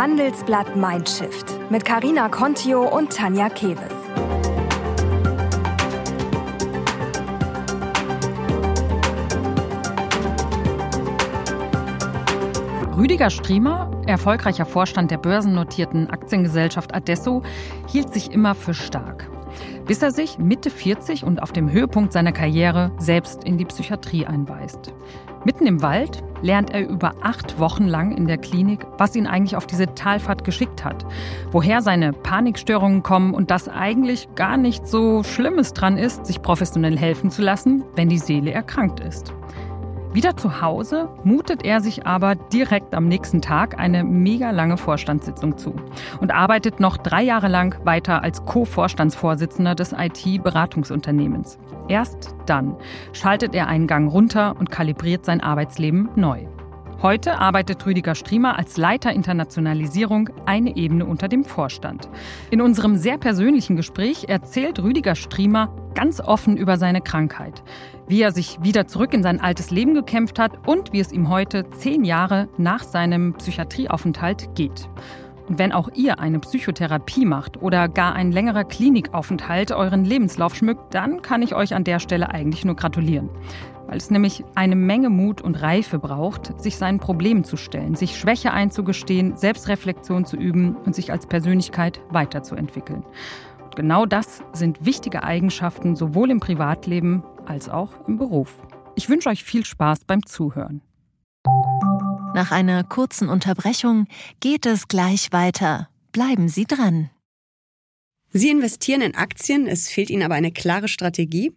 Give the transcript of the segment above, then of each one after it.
Handelsblatt Mindshift mit Karina Contio und Tanja Keves. Rüdiger Striemer, erfolgreicher Vorstand der börsennotierten Aktiengesellschaft Adesso, hielt sich immer für stark. Bis er sich Mitte 40 und auf dem Höhepunkt seiner Karriere selbst in die Psychiatrie einweist. Mitten im Wald lernt er über acht Wochen lang in der Klinik, was ihn eigentlich auf diese Talfahrt geschickt hat, woher seine Panikstörungen kommen und dass eigentlich gar nicht so Schlimmes dran ist, sich professionell helfen zu lassen, wenn die Seele erkrankt ist. Wieder zu Hause mutet er sich aber direkt am nächsten Tag eine mega lange Vorstandssitzung zu und arbeitet noch drei Jahre lang weiter als Co-Vorstandsvorsitzender des IT-Beratungsunternehmens. Erst dann schaltet er einen Gang runter und kalibriert sein Arbeitsleben neu. Heute arbeitet Rüdiger Striemer als Leiter Internationalisierung eine Ebene unter dem Vorstand. In unserem sehr persönlichen Gespräch erzählt Rüdiger Striemer ganz offen über seine Krankheit, wie er sich wieder zurück in sein altes Leben gekämpft hat und wie es ihm heute, zehn Jahre nach seinem Psychiatrieaufenthalt, geht. Und wenn auch ihr eine Psychotherapie macht oder gar ein längerer Klinikaufenthalt euren Lebenslauf schmückt, dann kann ich euch an der Stelle eigentlich nur gratulieren weil es nämlich eine Menge Mut und Reife braucht, sich seinen Problemen zu stellen, sich Schwäche einzugestehen, Selbstreflexion zu üben und sich als Persönlichkeit weiterzuentwickeln. Und genau das sind wichtige Eigenschaften sowohl im Privatleben als auch im Beruf. Ich wünsche euch viel Spaß beim Zuhören. Nach einer kurzen Unterbrechung geht es gleich weiter. Bleiben Sie dran. Sie investieren in Aktien, es fehlt Ihnen aber eine klare Strategie.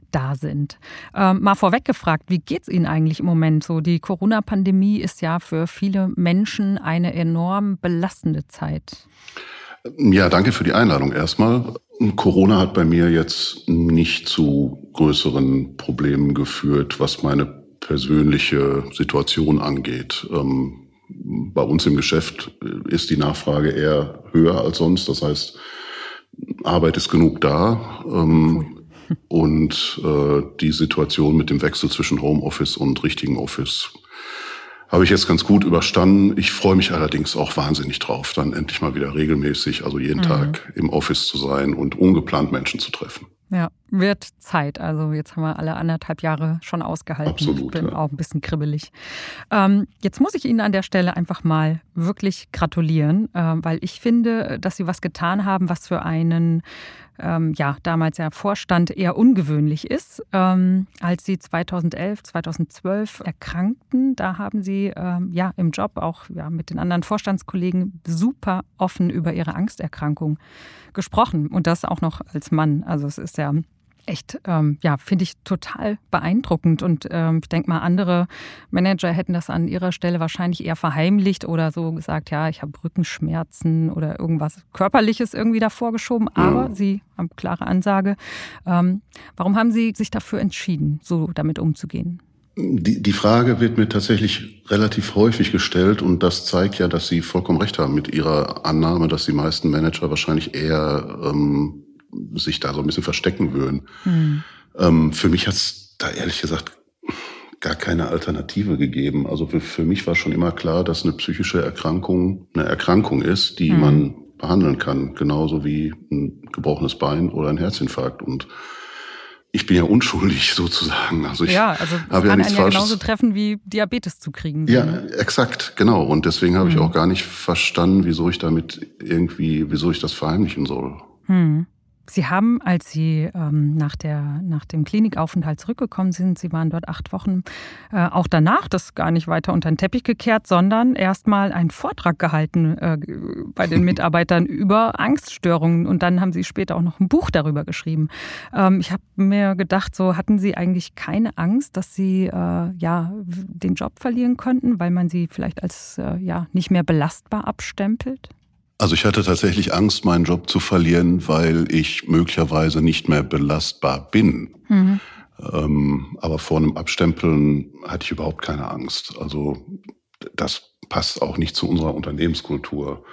da sind. Ähm, mal vorweg gefragt, wie geht es Ihnen eigentlich im Moment so? Die Corona-Pandemie ist ja für viele Menschen eine enorm belastende Zeit. Ja, danke für die Einladung erstmal. Corona hat bei mir jetzt nicht zu größeren Problemen geführt, was meine persönliche Situation angeht. Ähm, bei uns im Geschäft ist die Nachfrage eher höher als sonst. Das heißt, Arbeit ist genug da. Ähm, und äh, die Situation mit dem Wechsel zwischen Homeoffice und richtigen Office habe ich jetzt ganz gut überstanden. Ich freue mich allerdings auch wahnsinnig drauf, dann endlich mal wieder regelmäßig, also jeden mhm. Tag im Office zu sein und ungeplant Menschen zu treffen. Ja, wird Zeit. Also jetzt haben wir alle anderthalb Jahre schon ausgehalten. Absolut. Ich bin ja. auch ein bisschen kribbelig. Ähm, jetzt muss ich Ihnen an der Stelle einfach mal wirklich gratulieren, äh, weil ich finde, dass Sie was getan haben, was für einen ähm, ja, damals ja Vorstand eher ungewöhnlich ist. Ähm, als sie 2011, 2012 erkrankten, da haben sie ähm, ja im Job auch ja, mit den anderen Vorstandskollegen super offen über ihre Angsterkrankung gesprochen und das auch noch als Mann. Also es ist ja echt, ähm, ja, finde ich total beeindruckend. Und ähm, ich denke mal, andere Manager hätten das an ihrer Stelle wahrscheinlich eher verheimlicht oder so gesagt, ja, ich habe Rückenschmerzen oder irgendwas Körperliches irgendwie davor geschoben. Aber mhm. sie haben klare Ansage. Ähm, warum haben Sie sich dafür entschieden, so damit umzugehen? Die, die Frage wird mir tatsächlich relativ häufig gestellt und das zeigt ja, dass Sie vollkommen recht haben mit Ihrer Annahme, dass die meisten Manager wahrscheinlich eher ähm, sich da so ein bisschen verstecken würden. Mhm. Ähm, für mich hat es da ehrlich gesagt gar keine Alternative gegeben. Also für, für mich war schon immer klar, dass eine psychische Erkrankung eine Erkrankung ist, die mhm. man behandeln kann, genauso wie ein gebrochenes Bein oder ein Herzinfarkt. Und ich bin ja unschuldig sozusagen. Also ich ja, also habe ja nichts Falsches. Ja genauso treffen wie Diabetes zu kriegen. Ja, exakt, genau. Und deswegen habe mhm. ich auch gar nicht verstanden, wieso ich damit irgendwie, wieso ich das verheimlichen soll. Mhm. Sie haben, als Sie ähm, nach, der, nach dem Klinikaufenthalt zurückgekommen sind, Sie waren dort acht Wochen, äh, auch danach das gar nicht weiter unter den Teppich gekehrt, sondern erstmal einen Vortrag gehalten äh, bei den Mitarbeitern über Angststörungen. Und dann haben Sie später auch noch ein Buch darüber geschrieben. Ähm, ich habe mir gedacht, so hatten Sie eigentlich keine Angst, dass Sie äh, ja, den Job verlieren könnten, weil man Sie vielleicht als äh, ja, nicht mehr belastbar abstempelt? Also ich hatte tatsächlich Angst, meinen Job zu verlieren, weil ich möglicherweise nicht mehr belastbar bin. Mhm. Ähm, aber vor einem Abstempeln hatte ich überhaupt keine Angst. Also das passt auch nicht zu unserer Unternehmenskultur.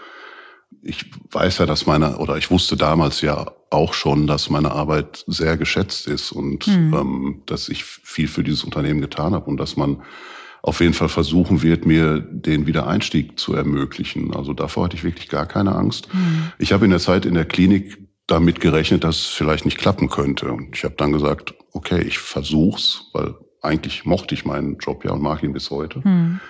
Ich weiß ja, dass meine, oder ich wusste damals ja auch schon, dass meine Arbeit sehr geschätzt ist und mhm. ähm, dass ich viel für dieses Unternehmen getan habe und dass man auf jeden Fall versuchen wird, mir den Wiedereinstieg zu ermöglichen. Also davor hatte ich wirklich gar keine Angst. Mhm. Ich habe in der Zeit in der Klinik damit gerechnet, dass es vielleicht nicht klappen könnte. Und ich habe dann gesagt, okay, ich versuch's, weil eigentlich mochte ich meinen Job ja und mag ihn bis heute. Mhm.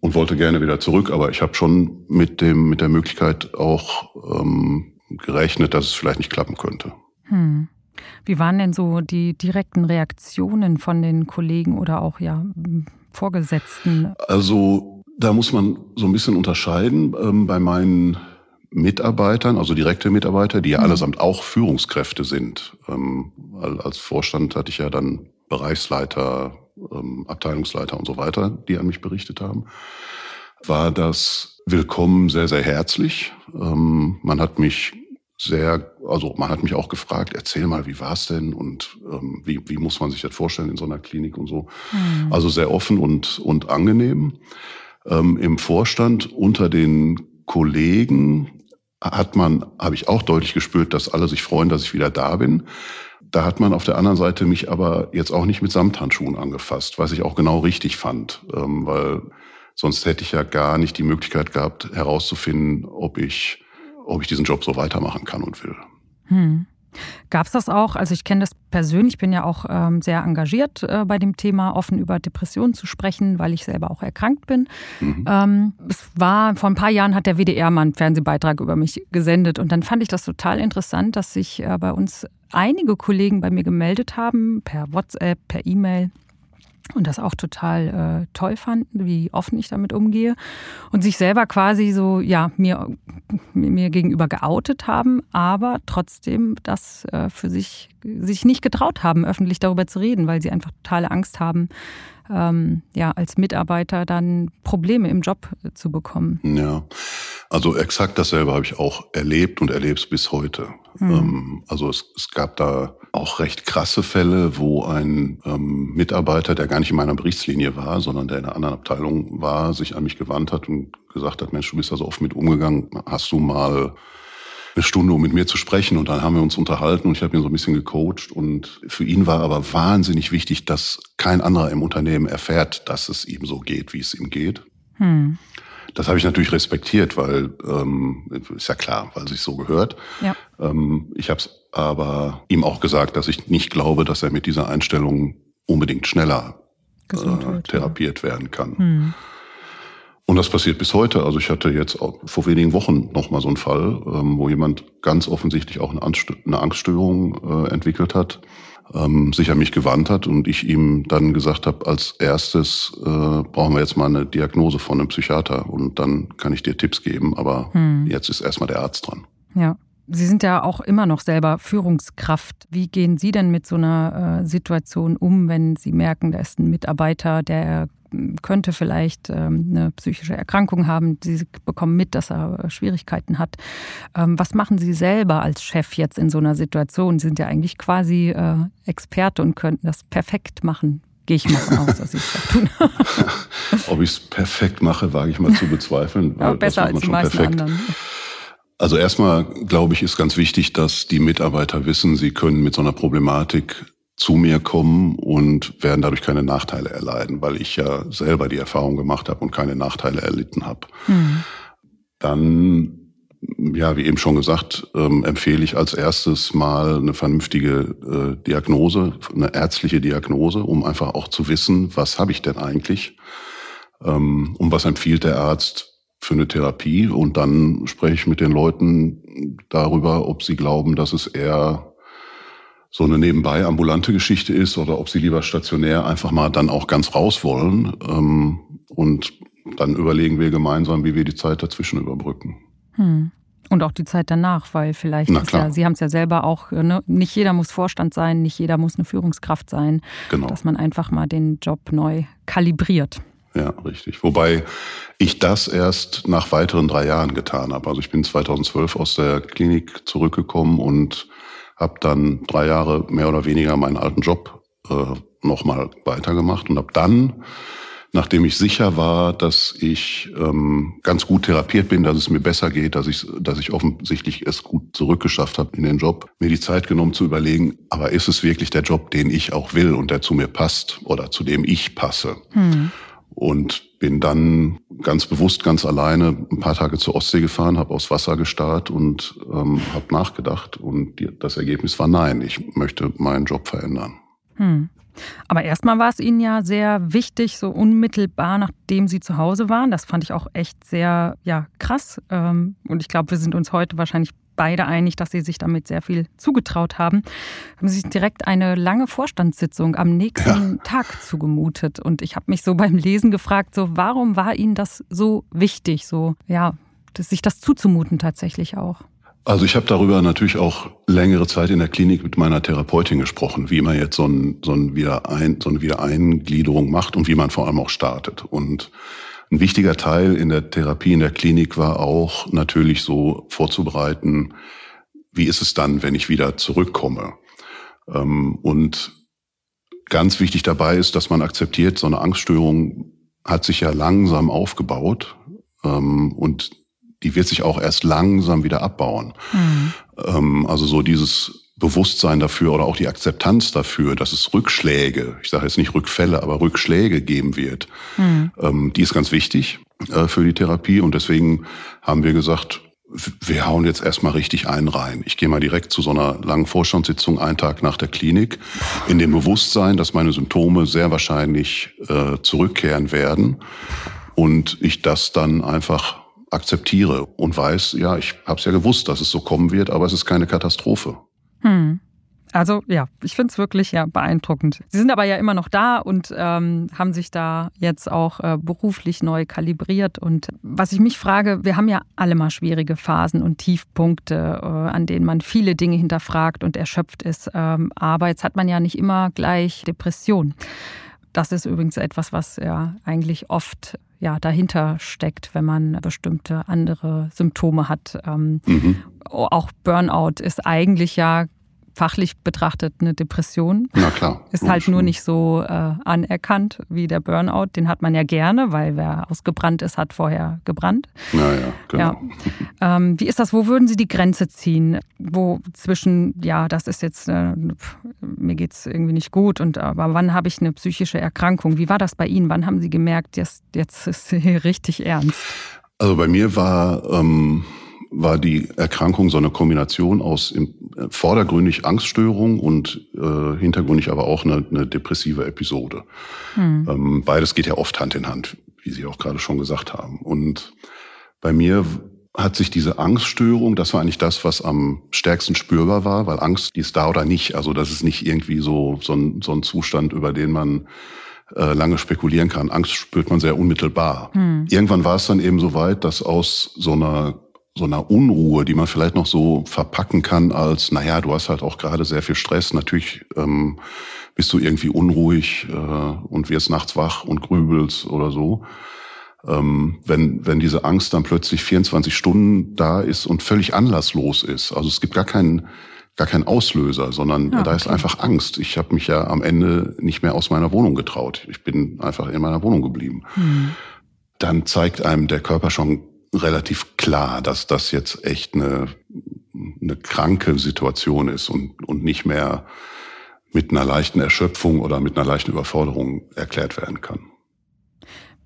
Und wollte gerne wieder zurück, aber ich habe schon mit dem mit der Möglichkeit auch ähm, gerechnet, dass es vielleicht nicht klappen könnte. Hm. Wie waren denn so die direkten Reaktionen von den Kollegen oder auch ja Vorgesetzten? Also da muss man so ein bisschen unterscheiden. Ähm, bei meinen Mitarbeitern, also direkte Mitarbeiter, die ja mhm. allesamt auch Führungskräfte sind. Ähm, als Vorstand hatte ich ja dann Bereichsleiter, ähm, Abteilungsleiter und so weiter, die an mich berichtet haben. War das Willkommen sehr, sehr herzlich. Ähm, man hat mich sehr, also man hat mich auch gefragt, erzähl mal, wie war's denn und ähm, wie, wie muss man sich das vorstellen in so einer Klinik und so. Mhm. Also sehr offen und, und angenehm. Ähm, Im Vorstand unter den Kollegen hat man, habe ich auch deutlich gespürt, dass alle sich freuen, dass ich wieder da bin. Da hat man auf der anderen Seite mich aber jetzt auch nicht mit Samthandschuhen angefasst, was ich auch genau richtig fand, ähm, weil sonst hätte ich ja gar nicht die Möglichkeit gehabt, herauszufinden, ob ich ob ich diesen Job so weitermachen kann und will. Hm. Gab es das auch? Also ich kenne das persönlich, bin ja auch ähm, sehr engagiert äh, bei dem Thema, offen über Depressionen zu sprechen, weil ich selber auch erkrankt bin. Mhm. Ähm, es war vor ein paar Jahren hat der WDR mal einen Fernsehbeitrag über mich gesendet und dann fand ich das total interessant, dass sich äh, bei uns einige Kollegen bei mir gemeldet haben per WhatsApp, per E-Mail und das auch total äh, toll fanden, wie offen ich damit umgehe und sich selber quasi so ja mir mir gegenüber geoutet haben, aber trotzdem das äh, für sich sich nicht getraut haben, öffentlich darüber zu reden, weil sie einfach totale Angst haben, ähm, ja, als Mitarbeiter dann Probleme im Job äh, zu bekommen. Ja, also exakt dasselbe habe ich auch erlebt und erlebe es bis heute. Mhm. Ähm, also es, es, gab da auch recht krasse Fälle, wo ein ähm, Mitarbeiter, der gar nicht in meiner Berichtslinie war, sondern der in einer anderen Abteilung war, sich an mich gewandt hat und gesagt hat, Mensch, du bist da so oft mit umgegangen, hast du mal eine Stunde, um mit mir zu sprechen. Und dann haben wir uns unterhalten und ich habe ihn so ein bisschen gecoacht. Und für ihn war aber wahnsinnig wichtig, dass kein anderer im Unternehmen erfährt, dass es ihm so geht, wie es ihm geht. Hm. Das habe ich natürlich respektiert, weil ähm, ist ja klar, weil es sich so gehört. Ja. Ähm, ich habe es aber ihm auch gesagt, dass ich nicht glaube, dass er mit dieser Einstellung unbedingt schneller äh, therapiert werden kann. Hm. Und das passiert bis heute. Also ich hatte jetzt vor wenigen Wochen noch mal so einen Fall, ähm, wo jemand ganz offensichtlich auch eine, Angststörung äh, entwickelt hat, ähm, sich an mich gewandt hat und ich ihm dann gesagt habe, als erstes äh, brauchen wir jetzt mal eine Diagnose von einem Psychiater und dann kann ich dir Tipps geben, aber hm. jetzt ist erstmal der Arzt dran. Ja. Sie sind ja auch immer noch selber Führungskraft. Wie gehen Sie denn mit so einer äh, Situation um, wenn Sie merken, da ist ein Mitarbeiter, der könnte vielleicht ähm, eine psychische Erkrankung haben. Sie bekommen mit, dass er Schwierigkeiten hat. Ähm, was machen Sie selber als Chef jetzt in so einer Situation? Sie sind ja eigentlich quasi äh, Experte und könnten das perfekt machen. Gehe ich mal von aus, dass es das tun. Ob ich es perfekt mache, wage ich mal zu bezweifeln. Ja, besser als die meisten perfekt. anderen. Also erstmal glaube ich, ist ganz wichtig, dass die Mitarbeiter wissen, sie können mit so einer Problematik zu mir kommen und werden dadurch keine Nachteile erleiden, weil ich ja selber die Erfahrung gemacht habe und keine Nachteile erlitten habe. Mhm. Dann, ja, wie eben schon gesagt, ähm, empfehle ich als erstes mal eine vernünftige äh, Diagnose, eine ärztliche Diagnose, um einfach auch zu wissen, was habe ich denn eigentlich ähm, und was empfiehlt der Arzt für eine Therapie. Und dann spreche ich mit den Leuten darüber, ob sie glauben, dass es eher so eine nebenbei ambulante Geschichte ist oder ob sie lieber stationär einfach mal dann auch ganz raus wollen. Ähm, und dann überlegen wir gemeinsam, wie wir die Zeit dazwischen überbrücken. Hm. Und auch die Zeit danach, weil vielleicht ist ja, Sie haben es ja selber auch, ne, nicht jeder muss Vorstand sein, nicht jeder muss eine Führungskraft sein, genau. dass man einfach mal den Job neu kalibriert. Ja, richtig. Wobei ich das erst nach weiteren drei Jahren getan habe. Also ich bin 2012 aus der Klinik zurückgekommen und habe dann drei Jahre mehr oder weniger meinen alten Job äh, nochmal weitergemacht und habe dann nachdem ich sicher war, dass ich ähm, ganz gut therapiert bin, dass es mir besser geht, dass ich, dass ich offensichtlich es gut zurückgeschafft habe in den Job, mir die Zeit genommen zu überlegen, aber ist es wirklich der Job, den ich auch will und der zu mir passt oder zu dem ich passe? Hm. Und bin dann ganz bewusst, ganz alleine ein paar Tage zur Ostsee gefahren, habe aufs Wasser gestarrt und ähm, habe nachgedacht. Und die, das Ergebnis war nein, ich möchte meinen Job verändern. Hm. Aber erstmal war es Ihnen ja sehr wichtig, so unmittelbar nachdem Sie zu Hause waren. Das fand ich auch echt sehr ja, krass. Ähm, und ich glaube, wir sind uns heute wahrscheinlich beide einig, dass Sie sich damit sehr viel zugetraut haben. Haben Sie sich direkt eine lange Vorstandssitzung am nächsten ja. Tag zugemutet. Und ich habe mich so beim Lesen gefragt, so warum war Ihnen das so wichtig, so ja, sich das zuzumuten tatsächlich auch? Also ich habe darüber natürlich auch längere Zeit in der Klinik mit meiner Therapeutin gesprochen, wie man jetzt so, ein, so, ein Wiederein, so eine Wiedereingliederung macht und wie man vor allem auch startet. Und ein wichtiger Teil in der Therapie in der Klinik war auch natürlich so vorzubereiten, wie ist es dann, wenn ich wieder zurückkomme. Ähm, und ganz wichtig dabei ist, dass man akzeptiert, so eine Angststörung hat sich ja langsam aufgebaut ähm, und die wird sich auch erst langsam wieder abbauen. Mhm. Also so dieses Bewusstsein dafür oder auch die Akzeptanz dafür, dass es Rückschläge, ich sage jetzt nicht Rückfälle, aber Rückschläge geben wird, mhm. ähm, die ist ganz wichtig äh, für die Therapie. Und deswegen haben wir gesagt, wir hauen jetzt erstmal richtig einen rein. Ich gehe mal direkt zu so einer langen Vorstandssitzung einen Tag nach der Klinik in dem Bewusstsein, dass meine Symptome sehr wahrscheinlich äh, zurückkehren werden und ich das dann einfach akzeptiere und weiß, ja, ich habe es ja gewusst, dass es so kommen wird, aber es ist keine Katastrophe. Hm. Also ja, ich finde es wirklich ja beeindruckend. Sie sind aber ja immer noch da und ähm, haben sich da jetzt auch äh, beruflich neu kalibriert. Und was ich mich frage, wir haben ja alle mal schwierige Phasen und Tiefpunkte, äh, an denen man viele Dinge hinterfragt und erschöpft ist. Ähm, aber jetzt hat man ja nicht immer gleich Depression. Das ist übrigens etwas, was ja eigentlich oft ja, dahinter steckt, wenn man bestimmte andere Symptome hat. Ähm, mhm. Auch Burnout ist eigentlich ja fachlich betrachtet eine Depression. Na klar. Ist halt nur nicht so äh, anerkannt wie der Burnout. Den hat man ja gerne, weil wer ausgebrannt ist, hat vorher gebrannt. Ja, ja, genau. Ja. Ähm, wie ist das? Wo würden Sie die Grenze ziehen? Wo zwischen, ja, das ist jetzt, äh, mir geht es irgendwie nicht gut, und aber wann habe ich eine psychische Erkrankung? Wie war das bei Ihnen? Wann haben Sie gemerkt, jetzt, jetzt ist hier richtig ernst? Also bei mir war. Ähm war die Erkrankung so eine Kombination aus im, äh, vordergründig Angststörung und äh, hintergründig aber auch eine, eine depressive Episode. Hm. Ähm, beides geht ja oft Hand in Hand, wie Sie auch gerade schon gesagt haben. Und bei mir hat sich diese Angststörung, das war eigentlich das, was am stärksten spürbar war, weil Angst, die ist da oder nicht. Also das ist nicht irgendwie so, so, ein, so ein Zustand, über den man äh, lange spekulieren kann. Angst spürt man sehr unmittelbar. Hm. Irgendwann war es dann eben so weit, dass aus so einer so einer Unruhe, die man vielleicht noch so verpacken kann als, naja, du hast halt auch gerade sehr viel Stress. Natürlich ähm, bist du irgendwie unruhig äh, und wirst nachts wach und grübelst oder so. Ähm, wenn, wenn diese Angst dann plötzlich 24 Stunden da ist und völlig anlasslos ist. Also es gibt gar keinen gar keinen Auslöser, sondern ja, da ist einfach Angst. Ich habe mich ja am Ende nicht mehr aus meiner Wohnung getraut. Ich bin einfach in meiner Wohnung geblieben. Hm. Dann zeigt einem der Körper schon relativ klar, dass das jetzt echt eine, eine kranke Situation ist und, und nicht mehr mit einer leichten Erschöpfung oder mit einer leichten Überforderung erklärt werden kann.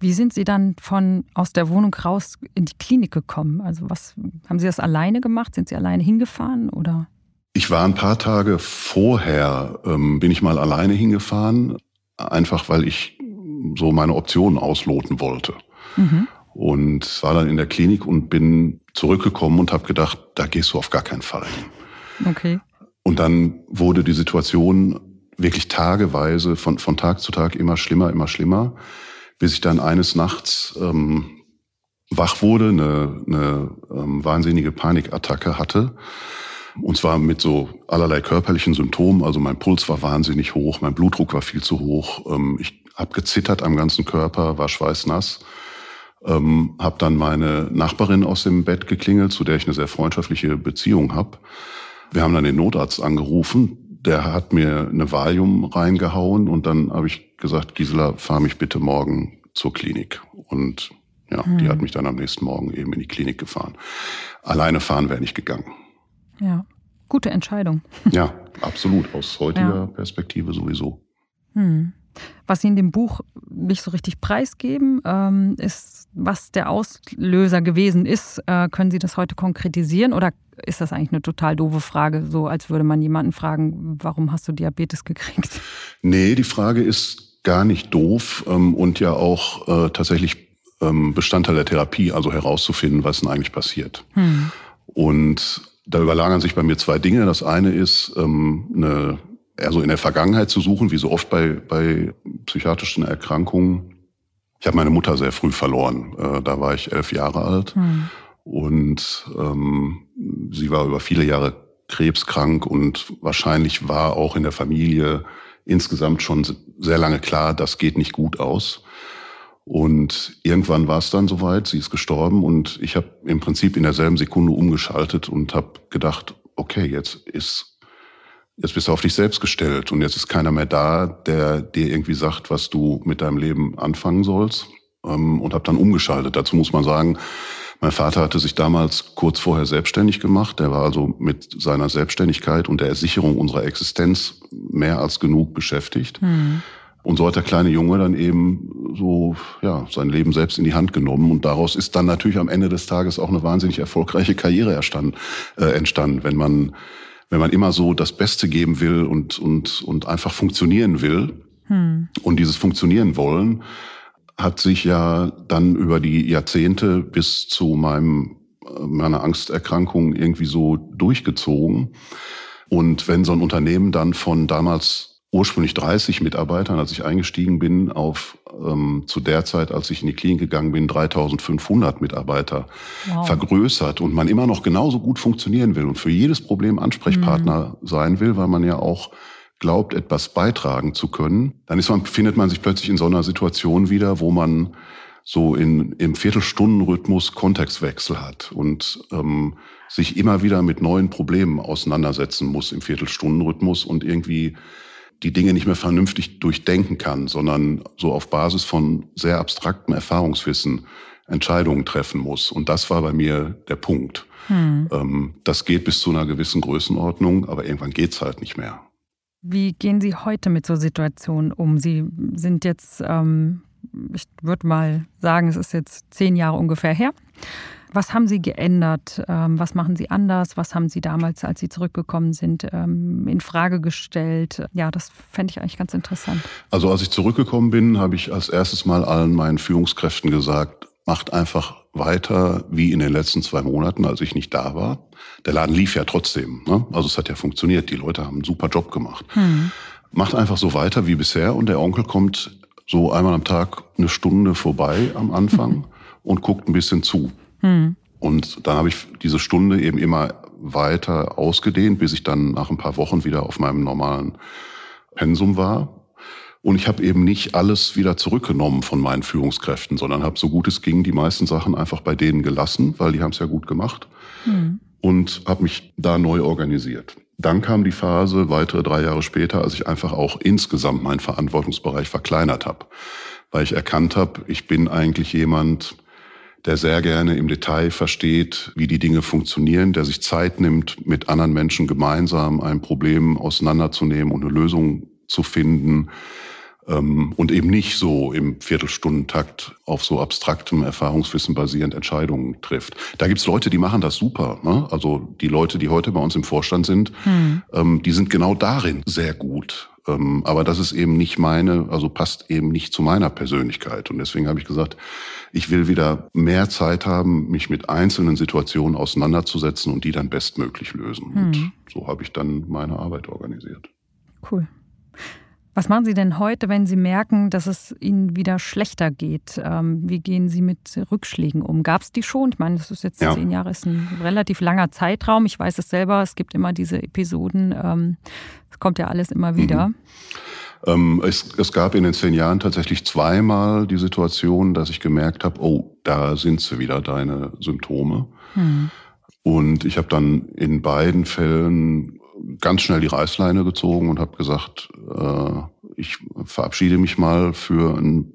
Wie sind Sie dann von aus der Wohnung raus in die Klinik gekommen? Also was haben Sie das alleine gemacht? Sind Sie alleine hingefahren oder? Ich war ein paar Tage vorher, ähm, bin ich mal alleine hingefahren, einfach weil ich so meine Optionen ausloten wollte. Mhm und war dann in der Klinik und bin zurückgekommen und habe gedacht, da gehst du auf gar keinen Fall hin. Okay. Und dann wurde die Situation wirklich tageweise von, von Tag zu Tag immer schlimmer, immer schlimmer, bis ich dann eines Nachts ähm, wach wurde, eine, eine ähm, wahnsinnige Panikattacke hatte. Und zwar mit so allerlei körperlichen Symptomen. Also mein Puls war wahnsinnig hoch, mein Blutdruck war viel zu hoch. Ähm, ich habe gezittert am ganzen Körper, war schweißnass. Ähm, habe dann meine Nachbarin aus dem Bett geklingelt, zu der ich eine sehr freundschaftliche Beziehung habe. Wir haben dann den Notarzt angerufen. Der hat mir eine Valium reingehauen und dann habe ich gesagt, Gisela, fahr mich bitte morgen zur Klinik. Und ja, hm. die hat mich dann am nächsten Morgen eben in die Klinik gefahren. Alleine fahren wäre nicht gegangen. Ja, gute Entscheidung. Ja, absolut. Aus heutiger ja. Perspektive sowieso. Hm. Was Sie in dem Buch nicht so richtig preisgeben, ähm, ist, was der Auslöser gewesen ist. Äh, können Sie das heute konkretisieren oder ist das eigentlich eine total doofe Frage, so als würde man jemanden fragen, warum hast du Diabetes gekriegt? Nee, die Frage ist gar nicht doof ähm, und ja auch äh, tatsächlich ähm, Bestandteil der Therapie, also herauszufinden, was denn eigentlich passiert. Hm. Und da überlagern sich bei mir zwei Dinge. Das eine ist ähm, eine also in der Vergangenheit zu suchen, wie so oft bei, bei psychiatrischen Erkrankungen. Ich habe meine Mutter sehr früh verloren. Äh, da war ich elf Jahre alt. Hm. Und ähm, sie war über viele Jahre krebskrank und wahrscheinlich war auch in der Familie insgesamt schon sehr lange klar, das geht nicht gut aus. Und irgendwann war es dann soweit, sie ist gestorben und ich habe im Prinzip in derselben Sekunde umgeschaltet und habe gedacht, okay, jetzt ist Jetzt bist du auf dich selbst gestellt und jetzt ist keiner mehr da, der dir irgendwie sagt, was du mit deinem Leben anfangen sollst. Ähm, und habe dann umgeschaltet. Dazu muss man sagen, mein Vater hatte sich damals kurz vorher selbstständig gemacht. Der war also mit seiner Selbstständigkeit und der Sicherung unserer Existenz mehr als genug beschäftigt. Mhm. Und so hat der kleine Junge dann eben so ja sein Leben selbst in die Hand genommen und daraus ist dann natürlich am Ende des Tages auch eine wahnsinnig erfolgreiche Karriere erstanden, äh, entstanden, wenn man wenn man immer so das Beste geben will und, und, und einfach funktionieren will hm. und dieses Funktionieren wollen, hat sich ja dann über die Jahrzehnte bis zu meinem, meiner Angsterkrankung irgendwie so durchgezogen. Und wenn so ein Unternehmen dann von damals ursprünglich 30 Mitarbeitern, als ich eingestiegen bin, auf ähm, zu der Zeit, als ich in die Klinik gegangen bin, 3500 Mitarbeiter wow. vergrößert und man immer noch genauso gut funktionieren will und für jedes Problem Ansprechpartner mhm. sein will, weil man ja auch glaubt, etwas beitragen zu können, dann ist man, findet man sich plötzlich in so einer Situation wieder, wo man so in, im Viertelstundenrhythmus Kontextwechsel hat und ähm, sich immer wieder mit neuen Problemen auseinandersetzen muss im Viertelstundenrhythmus und irgendwie die Dinge nicht mehr vernünftig durchdenken kann, sondern so auf Basis von sehr abstraktem Erfahrungswissen Entscheidungen treffen muss. Und das war bei mir der Punkt. Hm. Ähm, das geht bis zu einer gewissen Größenordnung, aber irgendwann geht's halt nicht mehr. Wie gehen Sie heute mit so Situationen um? Sie sind jetzt, ähm, ich würde mal sagen, es ist jetzt zehn Jahre ungefähr her. Was haben Sie geändert? Ähm, was machen Sie anders? Was haben Sie damals, als Sie zurückgekommen sind, ähm, in Frage gestellt? Ja, das fände ich eigentlich ganz interessant. Also als ich zurückgekommen bin, habe ich als erstes Mal allen meinen Führungskräften gesagt, macht einfach weiter wie in den letzten zwei Monaten, als ich nicht da war. Der Laden lief ja trotzdem. Ne? Also es hat ja funktioniert. Die Leute haben einen super Job gemacht. Hm. Macht einfach so weiter wie bisher und der Onkel kommt so einmal am Tag eine Stunde vorbei am Anfang und guckt ein bisschen zu. Hm. Und dann habe ich diese Stunde eben immer weiter ausgedehnt, bis ich dann nach ein paar Wochen wieder auf meinem normalen Pensum war. Und ich habe eben nicht alles wieder zurückgenommen von meinen Führungskräften, sondern habe so gut es ging die meisten Sachen einfach bei denen gelassen, weil die haben es ja gut gemacht. Hm. Und habe mich da neu organisiert. Dann kam die Phase weitere drei Jahre später, als ich einfach auch insgesamt meinen Verantwortungsbereich verkleinert habe, weil ich erkannt habe, ich bin eigentlich jemand, der sehr gerne im Detail versteht, wie die Dinge funktionieren, der sich Zeit nimmt, mit anderen Menschen gemeinsam ein Problem auseinanderzunehmen und eine Lösung zu finden ähm, und eben nicht so im Viertelstundentakt auf so abstraktem Erfahrungswissen basierend Entscheidungen trifft. Da gibt's Leute, die machen das super. Ne? Also die Leute, die heute bei uns im Vorstand sind, hm. ähm, die sind genau darin sehr gut. Ähm, aber das ist eben nicht meine, also passt eben nicht zu meiner Persönlichkeit. Und deswegen habe ich gesagt, ich will wieder mehr Zeit haben, mich mit einzelnen Situationen auseinanderzusetzen und die dann bestmöglich lösen. Hm. Und so habe ich dann meine Arbeit organisiert. Cool. Was machen Sie denn heute, wenn Sie merken, dass es Ihnen wieder schlechter geht? Ähm, wie gehen Sie mit Rückschlägen um? Gab es die schon? Ich meine, das ist jetzt ja. zehn Jahre, ist ein relativ langer Zeitraum. Ich weiß es selber, es gibt immer diese Episoden. Ähm, es kommt ja alles immer wieder. Mhm. Ähm, es, es gab in den zehn Jahren tatsächlich zweimal die Situation, dass ich gemerkt habe, oh, da sind sie wieder, deine Symptome. Hm. Und ich habe dann in beiden Fällen ganz schnell die Reißleine gezogen und habe gesagt, äh, ich verabschiede mich mal für ein,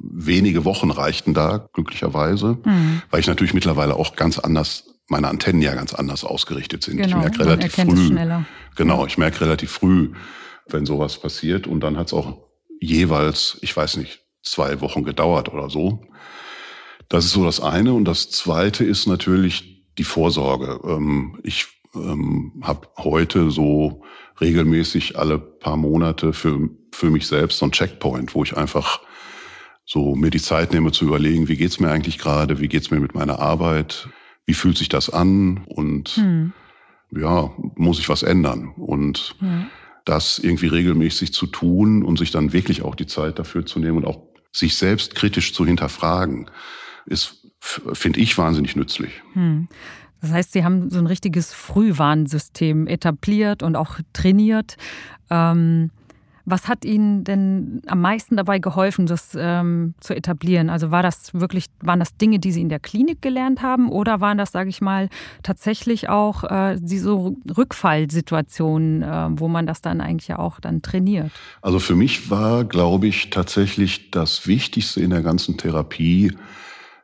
wenige Wochen reichten da, glücklicherweise, mhm. weil ich natürlich mittlerweile auch ganz anders, meine Antennen ja ganz anders ausgerichtet sind. Genau, ich merke relativ früh. Genau, ich merke relativ früh, wenn sowas passiert. Und dann hat es auch jeweils, ich weiß nicht, zwei Wochen gedauert oder so. Das ist so das eine. Und das zweite ist natürlich die Vorsorge. Ähm, ich ähm, habe heute so regelmäßig alle paar Monate für, für mich selbst so ein Checkpoint, wo ich einfach so mir die Zeit nehme zu überlegen, wie geht's mir eigentlich gerade, wie geht's mir mit meiner Arbeit, wie fühlt sich das an und hm. ja, muss ich was ändern und ja. das irgendwie regelmäßig zu tun und sich dann wirklich auch die Zeit dafür zu nehmen und auch sich selbst kritisch zu hinterfragen, ist, finde ich, wahnsinnig nützlich. Hm. Das heißt, Sie haben so ein richtiges Frühwarnsystem etabliert und auch trainiert. Ähm, was hat Ihnen denn am meisten dabei geholfen, das ähm, zu etablieren? Also war das wirklich, waren das Dinge, die Sie in der Klinik gelernt haben oder waren das, sage ich mal, tatsächlich auch äh, so Rückfallsituationen, äh, wo man das dann eigentlich ja auch dann trainiert? Also für mich war, glaube ich, tatsächlich das Wichtigste in der ganzen Therapie,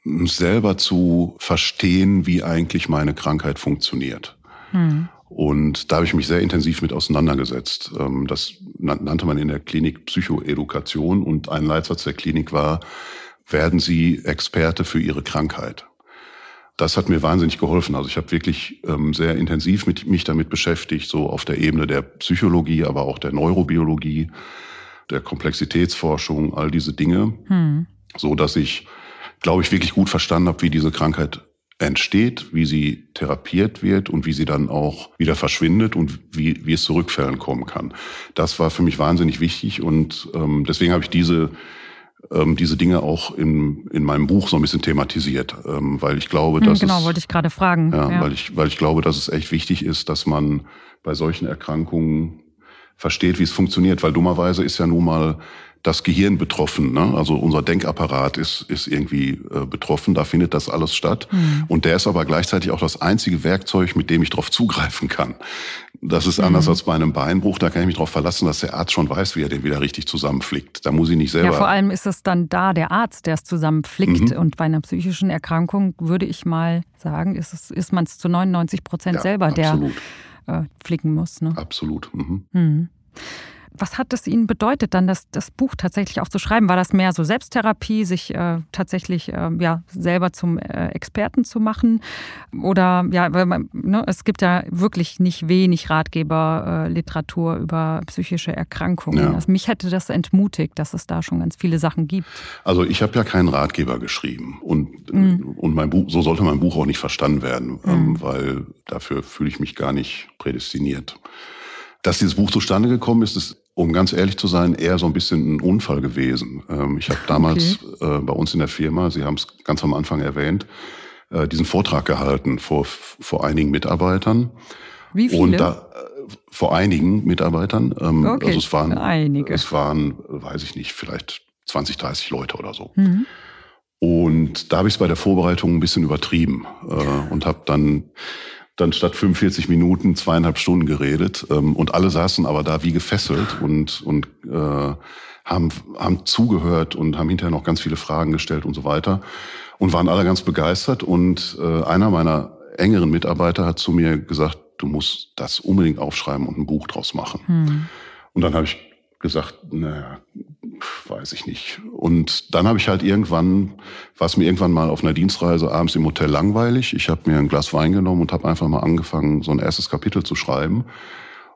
selber zu verstehen, wie eigentlich meine Krankheit funktioniert. Hm. Und da habe ich mich sehr intensiv mit auseinandergesetzt. Ähm, das nannte man in der Klinik Psychoedukation und ein Leitsatz der Klinik war, werden Sie Experte für Ihre Krankheit. Das hat mir wahnsinnig geholfen. Also ich habe wirklich ähm, sehr intensiv mit, mich damit beschäftigt, so auf der Ebene der Psychologie, aber auch der Neurobiologie, der Komplexitätsforschung, all diese Dinge, hm. so dass ich glaube ich, wirklich gut verstanden habe, wie diese Krankheit entsteht, wie sie therapiert wird und wie sie dann auch wieder verschwindet und wie, wie es zu Rückfällen kommen kann. Das war für mich wahnsinnig wichtig und ähm, deswegen habe ich diese ähm, diese Dinge auch in, in meinem Buch so ein bisschen thematisiert, ähm, weil ich glaube, hm, dass genau es, wollte ich gerade fragen, ja, ja, weil ich weil ich glaube, dass es echt wichtig ist, dass man bei solchen Erkrankungen versteht, wie es funktioniert, weil dummerweise ist ja nun mal das Gehirn betroffen. Ne? Also unser Denkapparat ist, ist irgendwie äh, betroffen, da findet das alles statt. Mhm. Und der ist aber gleichzeitig auch das einzige Werkzeug, mit dem ich darauf zugreifen kann. Das ist anders mhm. als bei einem Beinbruch, da kann ich mich darauf verlassen, dass der Arzt schon weiß, wie er den wieder richtig zusammenflickt. Da muss ich nicht selber. Ja, vor allem ist es dann da der Arzt, der es zusammenflickt. Mhm. Und bei einer psychischen Erkrankung würde ich mal sagen, ist, es, ist man es zu 99 Prozent ja, selber, absolut. der äh, flicken muss. Ne? Absolut. Mhm. Was hat es Ihnen bedeutet, dann das, das Buch tatsächlich auch zu schreiben? War das mehr so Selbsttherapie, sich äh, tatsächlich äh, ja, selber zum äh, Experten zu machen? Oder ja, weil man, ne, es gibt ja wirklich nicht wenig Ratgeberliteratur äh, über psychische Erkrankungen. Ja. Also mich hätte das entmutigt, dass es da schon ganz viele Sachen gibt. Also ich habe ja keinen Ratgeber geschrieben und, mhm. und mein Buch, so sollte mein Buch auch nicht verstanden werden, mhm. ähm, weil dafür fühle ich mich gar nicht prädestiniert. Dass dieses Buch zustande gekommen ist, ist, um ganz ehrlich zu sein, eher so ein bisschen ein Unfall gewesen. Ähm, ich habe damals okay. äh, bei uns in der Firma, Sie haben es ganz am Anfang erwähnt, äh, diesen Vortrag gehalten vor, vor einigen Mitarbeitern. Wie viele? Und da, äh, vor einigen Mitarbeitern. Ähm, okay, also es waren, einige. Es waren, weiß ich nicht, vielleicht 20, 30 Leute oder so. Mhm. Und da habe ich es bei der Vorbereitung ein bisschen übertrieben äh, und habe dann dann statt 45 Minuten zweieinhalb Stunden geredet ähm, und alle saßen aber da wie gefesselt und und äh, haben haben zugehört und haben hinterher noch ganz viele Fragen gestellt und so weiter und waren alle ganz begeistert und äh, einer meiner engeren Mitarbeiter hat zu mir gesagt, du musst das unbedingt aufschreiben und ein Buch draus machen. Hm. Und dann habe ich gesagt, naja, weiß ich nicht. Und dann habe ich halt irgendwann, war es mir irgendwann mal auf einer Dienstreise abends im Hotel langweilig. Ich habe mir ein Glas Wein genommen und habe einfach mal angefangen, so ein erstes Kapitel zu schreiben.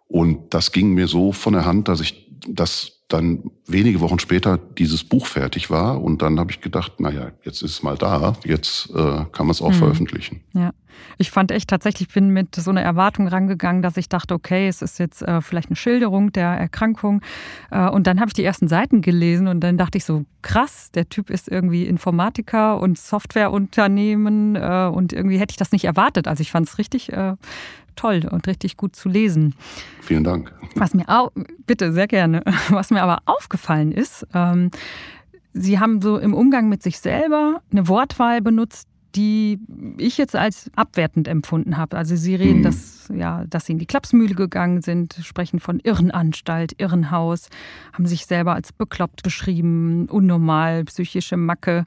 Und das ging mir so von der Hand, dass ich das dann wenige Wochen später dieses Buch fertig war und dann habe ich gedacht, naja, jetzt ist es mal da, jetzt äh, kann man es auch mhm. veröffentlichen. Ja, ich fand echt tatsächlich, bin mit so einer Erwartung rangegangen, dass ich dachte, okay, es ist jetzt äh, vielleicht eine Schilderung der Erkrankung äh, und dann habe ich die ersten Seiten gelesen und dann dachte ich so, krass, der Typ ist irgendwie Informatiker und Softwareunternehmen äh, und irgendwie hätte ich das nicht erwartet. Also ich fand es richtig äh, toll und richtig gut zu lesen. Vielen Dank. Was mir auch, bitte, sehr gerne. Was mir aber aufgefallen ist, ähm, Sie haben so im Umgang mit sich selber eine Wortwahl benutzt, die ich jetzt als abwertend empfunden habe. Also Sie reden, mhm. dass, ja, dass Sie in die Klapsmühle gegangen sind, sprechen von Irrenanstalt, Irrenhaus, haben sich selber als bekloppt beschrieben, unnormal, psychische Macke.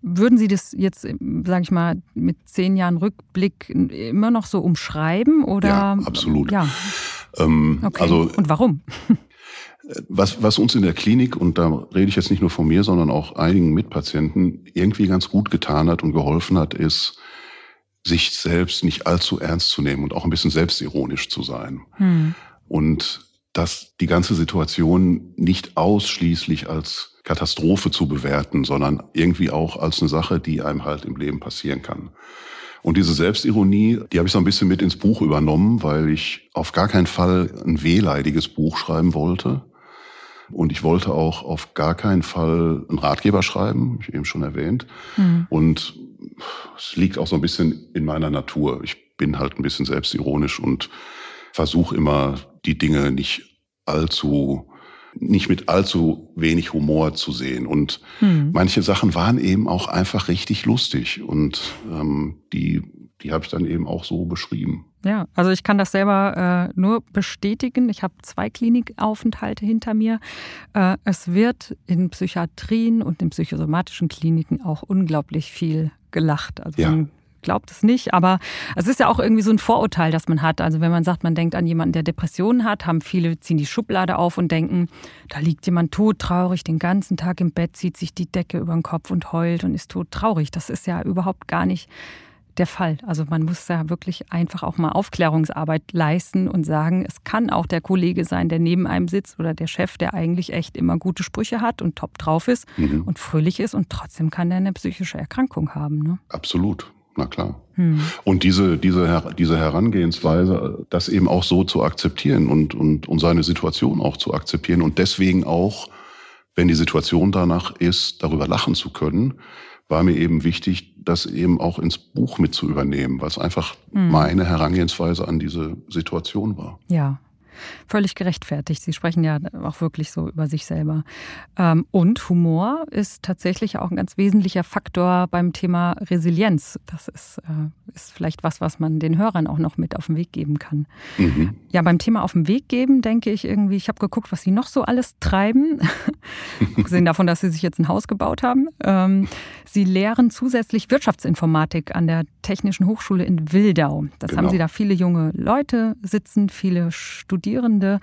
Würden Sie das jetzt, sage ich mal, mit zehn Jahren Rückblick immer noch so umschreiben? Oder? Ja, absolut. Ja. Ähm, okay. also, Und warum? Was, was uns in der Klinik, und da rede ich jetzt nicht nur von mir, sondern auch einigen Mitpatienten, irgendwie ganz gut getan hat und geholfen hat, ist, sich selbst nicht allzu ernst zu nehmen und auch ein bisschen selbstironisch zu sein. Hm. Und dass die ganze Situation nicht ausschließlich als Katastrophe zu bewerten, sondern irgendwie auch als eine Sache, die einem halt im Leben passieren kann. Und diese Selbstironie, die habe ich so ein bisschen mit ins Buch übernommen, weil ich auf gar keinen Fall ein wehleidiges Buch schreiben wollte. Und ich wollte auch auf gar keinen Fall einen Ratgeber schreiben, ich eben schon erwähnt. Mhm. Und es liegt auch so ein bisschen in meiner Natur. Ich bin halt ein bisschen selbstironisch und versuche immer die Dinge nicht allzu nicht mit allzu wenig Humor zu sehen. Und hm. manche Sachen waren eben auch einfach richtig lustig. Und ähm, die, die habe ich dann eben auch so beschrieben. Ja, also ich kann das selber äh, nur bestätigen. Ich habe zwei Klinikaufenthalte hinter mir. Äh, es wird in Psychiatrien und in psychosomatischen Kliniken auch unglaublich viel gelacht. Also ja. glaubt es nicht, aber es ist ja auch irgendwie so ein Vorurteil, das man hat. Also wenn man sagt, man denkt an jemanden, der Depressionen hat, haben viele ziehen die Schublade auf und denken, da liegt jemand tot traurig den ganzen Tag im Bett, zieht sich die Decke über den Kopf und heult und ist tot traurig. Das ist ja überhaupt gar nicht der Fall. Also man muss ja wirklich einfach auch mal Aufklärungsarbeit leisten und sagen, es kann auch der Kollege sein, der neben einem sitzt oder der Chef, der eigentlich echt immer gute Sprüche hat und top drauf ist mhm. und fröhlich ist und trotzdem kann der eine psychische Erkrankung haben. Ne? Absolut. Na klar. Hm. Und diese, diese, diese Herangehensweise, das eben auch so zu akzeptieren und, und, und seine Situation auch zu akzeptieren und deswegen auch, wenn die Situation danach ist, darüber lachen zu können, war mir eben wichtig, das eben auch ins Buch mit zu übernehmen, weil es einfach mhm. meine Herangehensweise an diese Situation war. Ja, völlig gerechtfertigt. Sie sprechen ja auch wirklich so über sich selber. Ähm, und Humor ist tatsächlich auch ein ganz wesentlicher Faktor beim Thema Resilienz. Das ist, äh, ist vielleicht was, was man den Hörern auch noch mit auf den Weg geben kann. Mhm. Ja, beim Thema auf den Weg geben denke ich irgendwie, ich habe geguckt, was Sie noch so alles treiben. Abgesehen davon, dass Sie sich jetzt ein Haus gebaut haben. Ähm, Sie lehren zusätzlich Wirtschaftsinformatik an der Technischen Hochschule in Wildau. Das genau. haben Sie da viele junge Leute sitzen, viele Studierende Studierende.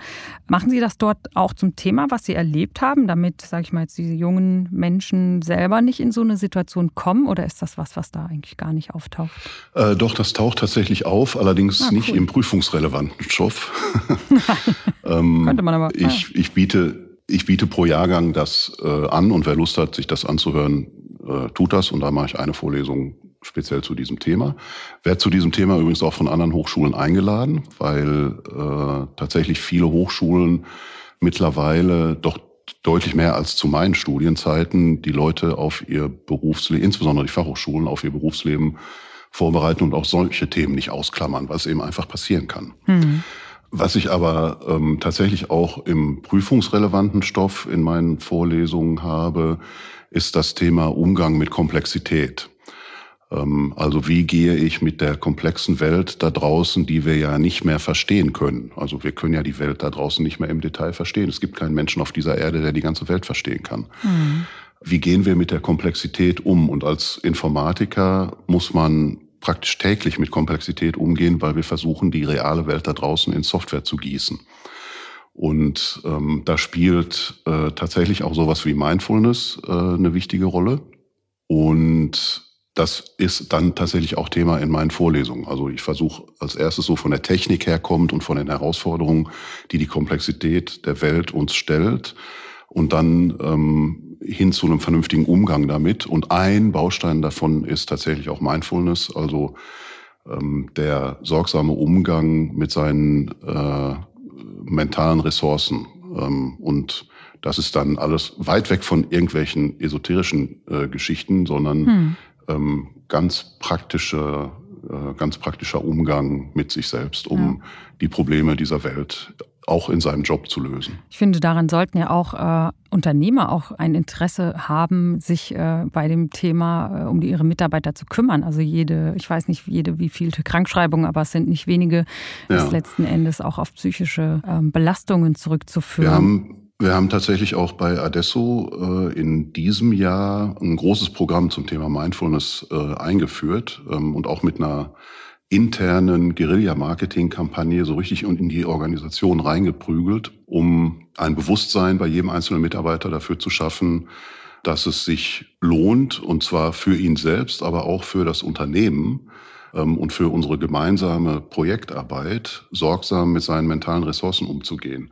Machen Sie das dort auch zum Thema, was Sie erlebt haben, damit, sage ich mal, jetzt diese jungen Menschen selber nicht in so eine Situation kommen? Oder ist das was, was da eigentlich gar nicht auftaucht? Äh, doch, das taucht tatsächlich auf, allerdings ah, cool. nicht im prüfungsrelevanten Stoff. ähm, Könnte man aber. Ich, ich, biete, ich biete pro Jahrgang das äh, an und wer Lust hat, sich das anzuhören, äh, tut das. Und da mache ich eine Vorlesung speziell zu diesem Thema. Werde zu diesem Thema übrigens auch von anderen Hochschulen eingeladen, weil äh, tatsächlich viele Hochschulen mittlerweile doch deutlich mehr als zu meinen Studienzeiten die Leute auf ihr Berufsleben, insbesondere die Fachhochschulen, auf ihr Berufsleben vorbereiten und auch solche Themen nicht ausklammern, weil es eben einfach passieren kann. Mhm. Was ich aber ähm, tatsächlich auch im prüfungsrelevanten Stoff in meinen Vorlesungen habe, ist das Thema Umgang mit Komplexität. Ähm, also wie gehe ich mit der komplexen Welt da draußen, die wir ja nicht mehr verstehen können. Also wir können ja die Welt da draußen nicht mehr im Detail verstehen. Es gibt keinen Menschen auf dieser Erde, der die ganze Welt verstehen kann. Mhm. Wie gehen wir mit der Komplexität um? Und als Informatiker muss man praktisch täglich mit Komplexität umgehen, weil wir versuchen, die reale Welt da draußen in Software zu gießen. Und ähm, da spielt äh, tatsächlich auch sowas wie Mindfulness äh, eine wichtige Rolle. Und das ist dann tatsächlich auch Thema in meinen Vorlesungen. Also ich versuche als erstes so von der Technik herkommt und von den Herausforderungen, die die Komplexität der Welt uns stellt und dann ähm, hin zu einem vernünftigen Umgang damit. Und ein Baustein davon ist tatsächlich auch Mindfulness, also ähm, der sorgsame Umgang mit seinen äh, mentalen Ressourcen. Ähm, und das ist dann alles weit weg von irgendwelchen esoterischen äh, Geschichten, sondern hm ähm, ganz praktische, äh, ganz praktischer Umgang mit sich selbst, um ja. die Probleme dieser Welt auch in seinem Job zu lösen. Ich finde, daran sollten ja auch äh, Unternehmer auch ein Interesse haben, sich äh, bei dem Thema äh, um die, ihre Mitarbeiter zu kümmern. Also jede, ich weiß nicht, jede wie vielte Krankschreibung, aber es sind nicht wenige, ja. ist letzten Endes auch auf psychische ähm, Belastungen zurückzuführen. Wir haben wir haben tatsächlich auch bei Adesso äh, in diesem Jahr ein großes Programm zum Thema Mindfulness äh, eingeführt ähm, und auch mit einer internen Guerilla-Marketing-Kampagne so richtig in die Organisation reingeprügelt, um ein Bewusstsein bei jedem einzelnen Mitarbeiter dafür zu schaffen, dass es sich lohnt, und zwar für ihn selbst, aber auch für das Unternehmen ähm, und für unsere gemeinsame Projektarbeit, sorgsam mit seinen mentalen Ressourcen umzugehen.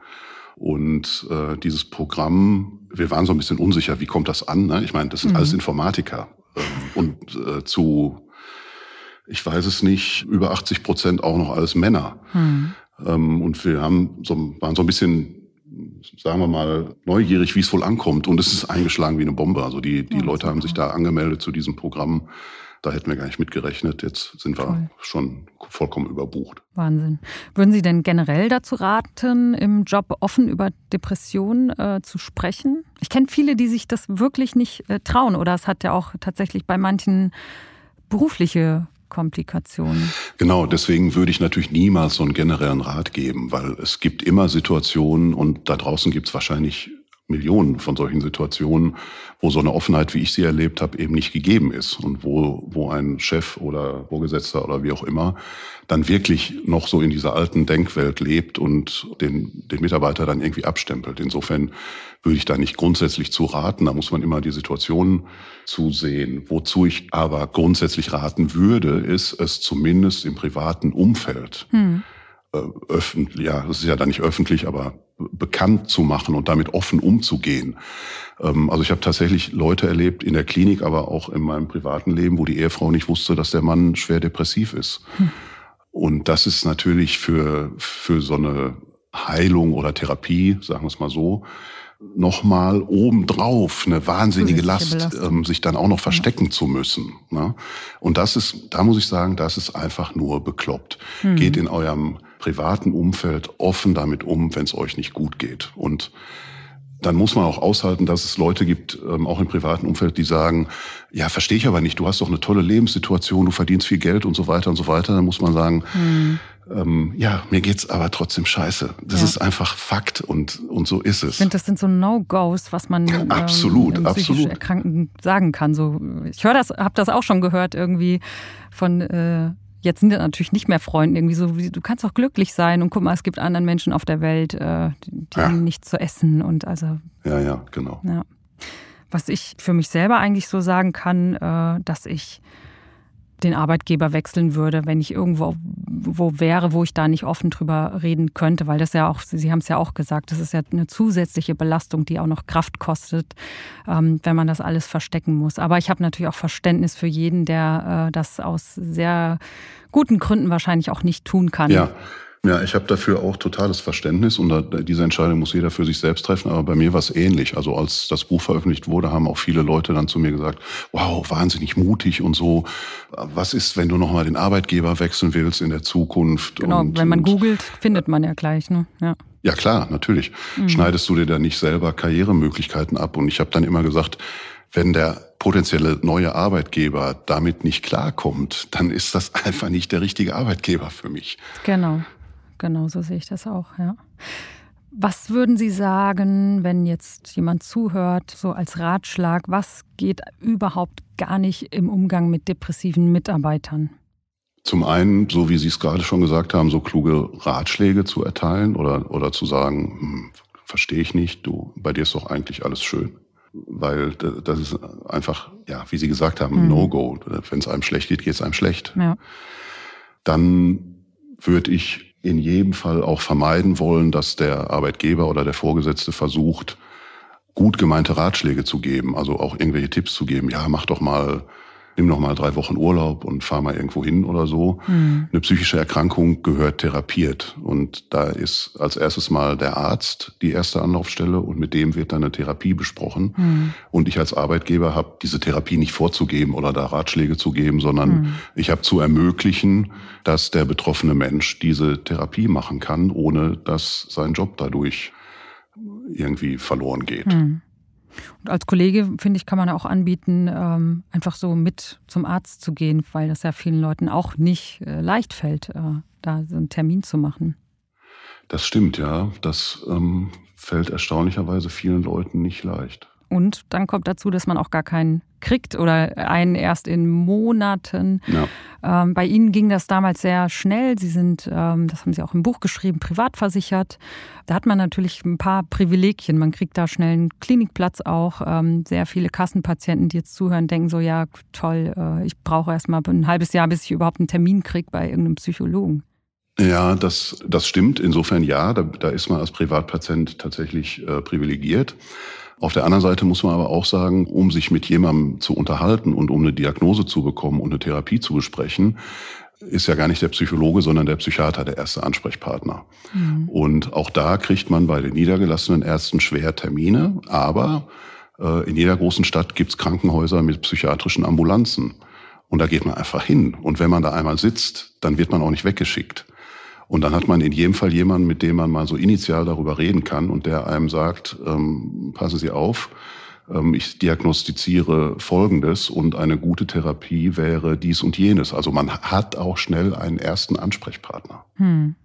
Und äh, dieses Programm, wir waren so ein bisschen unsicher, wie kommt das an? Ne? Ich meine, das sind mhm. alles Informatiker. Ähm, und äh, zu, ich weiß es nicht, über 80 Prozent auch noch alles Männer. Mhm. Ähm, und wir haben so, waren so ein bisschen sagen wir mal, neugierig, wie es wohl ankommt. Und es ist eingeschlagen wie eine Bombe. Also die, die ja, Leute haben sich da angemeldet zu diesem Programm da hätten wir gar nicht mitgerechnet. Jetzt sind wir Voll. schon vollkommen überbucht. Wahnsinn. Würden Sie denn generell dazu raten, im Job offen über Depressionen äh, zu sprechen? Ich kenne viele, die sich das wirklich nicht äh, trauen. Oder es hat ja auch tatsächlich bei manchen berufliche Komplikationen. Genau, deswegen würde ich natürlich niemals so einen generellen Rat geben, weil es gibt immer Situationen und da draußen gibt es wahrscheinlich Millionen von solchen Situationen, wo so eine Offenheit, wie ich sie erlebt habe, eben nicht gegeben ist und wo, wo ein Chef oder Vorgesetzter oder wie auch immer dann wirklich noch so in dieser alten Denkwelt lebt und den, den Mitarbeiter dann irgendwie abstempelt. Insofern würde ich da nicht grundsätzlich zu raten. Da muss man immer die Situation zusehen. Wozu ich aber grundsätzlich raten würde, ist es zumindest im privaten Umfeld. Hm äh, öffentlich, ja, das ist ja dann nicht öffentlich, aber bekannt zu machen und damit offen umzugehen. Ähm, also ich habe tatsächlich Leute erlebt in der Klinik, aber auch in meinem privaten Leben, wo die Ehefrau nicht wusste, dass der Mann schwer depressiv ist. Hm. Und das ist natürlich für, für so eine Heilung oder Therapie, sagen wir es mal so, nochmal obendrauf eine wahnsinnige Last, ähm, sich dann auch noch verstecken ja. zu müssen. Ne? Und das ist, da muss ich sagen, das ist einfach nur bekloppt. Hm. Geht in eurem privaten Umfeld offen damit um, wenn es euch nicht gut geht. Und dann muss man auch aushalten, dass es Leute gibt, ähm, auch im privaten Umfeld, die sagen, ja, verstehe ich aber nicht, du hast doch eine tolle Lebenssituation, du verdienst viel Geld und so weiter und so weiter. Dann muss man sagen, hm. ähm, ja, mir geht's aber trotzdem scheiße. Das ja. ist einfach Fakt und, und so ist es. Ich finde, das sind so No-Gos, was man ähm, absolut, absolut. Erkrankten sagen kann. So, ich höre das, habe das auch schon gehört irgendwie von äh, jetzt sind das natürlich nicht mehr Freunde, irgendwie so, du kannst auch glücklich sein und guck mal, es gibt anderen Menschen auf der Welt, äh, die ja. haben nichts zu essen und also. Ja, ja, genau. Ja. Was ich für mich selber eigentlich so sagen kann, äh, dass ich den Arbeitgeber wechseln würde, wenn ich irgendwo wo wäre, wo ich da nicht offen drüber reden könnte, weil das ja auch, Sie haben es ja auch gesagt, das ist ja eine zusätzliche Belastung, die auch noch Kraft kostet, ähm, wenn man das alles verstecken muss. Aber ich habe natürlich auch Verständnis für jeden, der äh, das aus sehr guten Gründen wahrscheinlich auch nicht tun kann. Ja. Ja, ich habe dafür auch totales Verständnis und diese Entscheidung muss jeder für sich selbst treffen. Aber bei mir war es ähnlich. Also als das Buch veröffentlicht wurde, haben auch viele Leute dann zu mir gesagt, wow, wahnsinnig mutig und so. Was ist, wenn du nochmal den Arbeitgeber wechseln willst in der Zukunft? Genau, und, wenn man googelt, findet man ja gleich. Ne? Ja. ja, klar, natürlich. Mhm. Schneidest du dir da nicht selber Karrieremöglichkeiten ab? Und ich habe dann immer gesagt, wenn der potenzielle neue Arbeitgeber damit nicht klarkommt, dann ist das einfach nicht der richtige Arbeitgeber für mich. Genau genau so sehe ich das auch, ja. Was würden Sie sagen, wenn jetzt jemand zuhört, so als Ratschlag, was geht überhaupt gar nicht im Umgang mit depressiven Mitarbeitern? Zum einen, so wie Sie es gerade schon gesagt haben, so kluge Ratschläge zu erteilen oder, oder zu sagen, hm, verstehe ich nicht, du, bei dir ist doch eigentlich alles schön. Weil das ist einfach, ja, wie Sie gesagt haben, mhm. No-Go. Wenn es einem schlecht geht, geht es einem schlecht. Ja. Dann würde ich in jedem Fall auch vermeiden wollen, dass der Arbeitgeber oder der Vorgesetzte versucht, gut gemeinte Ratschläge zu geben, also auch irgendwelche Tipps zu geben. Ja, mach doch mal nimm noch mal drei Wochen Urlaub und fahr mal irgendwo hin oder so. Mhm. Eine psychische Erkrankung gehört therapiert. Und da ist als erstes mal der Arzt die erste Anlaufstelle und mit dem wird dann eine Therapie besprochen. Mhm. Und ich als Arbeitgeber habe diese Therapie nicht vorzugeben oder da Ratschläge zu geben, sondern mhm. ich habe zu ermöglichen, dass der betroffene Mensch diese Therapie machen kann, ohne dass sein Job dadurch irgendwie verloren geht. Mhm. Und als Kollege, finde ich, kann man auch anbieten, ähm, einfach so mit zum Arzt zu gehen, weil das ja vielen Leuten auch nicht äh, leicht fällt, äh, da so einen Termin zu machen. Das stimmt, ja. Das ähm, fällt erstaunlicherweise vielen Leuten nicht leicht. Und dann kommt dazu, dass man auch gar keinen kriegt oder einen erst in Monaten. Ja. Ähm, bei Ihnen ging das damals sehr schnell. Sie sind, ähm, das haben Sie auch im Buch geschrieben, privat versichert. Da hat man natürlich ein paar Privilegien. Man kriegt da schnell einen Klinikplatz auch. Ähm, sehr viele Kassenpatienten, die jetzt zuhören, denken so, ja toll, äh, ich brauche erst mal ein halbes Jahr, bis ich überhaupt einen Termin kriege bei irgendeinem Psychologen. Ja, das, das stimmt. Insofern ja, da, da ist man als Privatpatient tatsächlich äh, privilegiert. Auf der anderen Seite muss man aber auch sagen, um sich mit jemandem zu unterhalten und um eine Diagnose zu bekommen und eine Therapie zu besprechen, ist ja gar nicht der Psychologe, sondern der Psychiater der erste Ansprechpartner. Mhm. Und auch da kriegt man bei den niedergelassenen Ärzten schwer Termine, aber äh, in jeder großen Stadt gibt's Krankenhäuser mit psychiatrischen Ambulanzen. Und da geht man einfach hin. Und wenn man da einmal sitzt, dann wird man auch nicht weggeschickt. Und dann hat man in jedem Fall jemanden, mit dem man mal so initial darüber reden kann und der einem sagt, ähm, passen Sie auf, ähm, ich diagnostiziere Folgendes und eine gute Therapie wäre dies und jenes. Also man hat auch schnell einen ersten Ansprechpartner. Hm.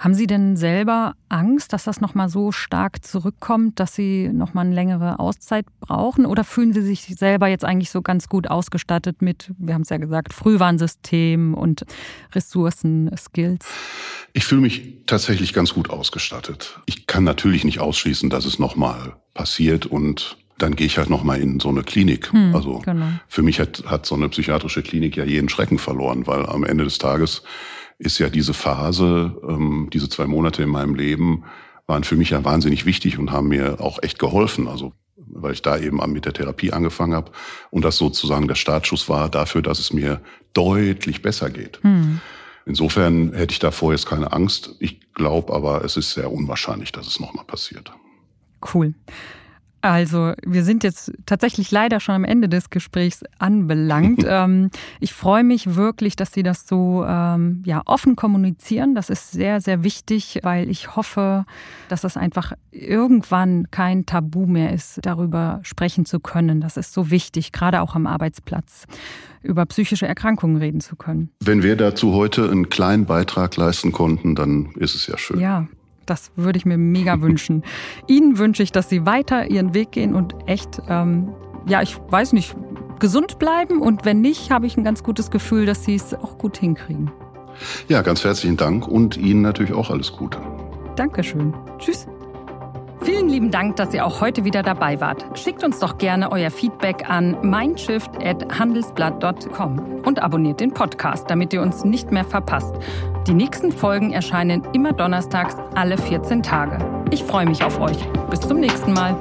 Haben Sie denn selber Angst, dass das nochmal so stark zurückkommt, dass Sie nochmal eine längere Auszeit brauchen? Oder fühlen Sie sich selber jetzt eigentlich so ganz gut ausgestattet mit, wir haben es ja gesagt, Frühwarnsystem und Ressourcen, Skills? Ich fühle mich tatsächlich ganz gut ausgestattet. Ich kann natürlich nicht ausschließen, dass es nochmal passiert und dann gehe ich halt nochmal in so eine Klinik. Hm, also genau. für mich hat, hat so eine psychiatrische Klinik ja jeden Schrecken verloren, weil am Ende des Tages ist ja diese Phase, ähm, diese zwei Monate in meinem Leben waren für mich ja wahnsinnig wichtig und haben mir auch echt geholfen. Also weil ich da eben mit der Therapie angefangen habe und das sozusagen der Startschuss war dafür, dass es mir deutlich besser geht. Hm. Insofern hätte ich davor jetzt keine Angst. Ich glaube aber, es ist sehr unwahrscheinlich, dass es nochmal passiert. Cool. Also, wir sind jetzt tatsächlich leider schon am Ende des Gesprächs anbelangt. Ähm, ich freue mich wirklich, dass Sie das so ähm, ja, offen kommunizieren. Das ist sehr, sehr wichtig, weil ich hoffe, dass das einfach irgendwann kein Tabu mehr ist, darüber sprechen zu können. Das ist so wichtig, gerade auch am Arbeitsplatz, über psychische Erkrankungen reden zu können. Wenn wir dazu heute einen kleinen Beitrag leisten konnten, dann ist es ja schön. Ja, das würde ich mir mega wünschen. Ihnen wünsche ich, dass Sie weiter Ihren Weg gehen und echt, ähm, ja, ich weiß nicht, gesund bleiben. Und wenn nicht, habe ich ein ganz gutes Gefühl, dass Sie es auch gut hinkriegen. Ja, ganz herzlichen Dank und Ihnen natürlich auch alles Gute. Dankeschön. Tschüss. Vielen lieben Dank, dass ihr auch heute wieder dabei wart. Schickt uns doch gerne euer Feedback an mindshift.handelsblatt.com und abonniert den Podcast, damit ihr uns nicht mehr verpasst. Die nächsten Folgen erscheinen immer donnerstags alle 14 Tage. Ich freue mich auf euch. Bis zum nächsten Mal.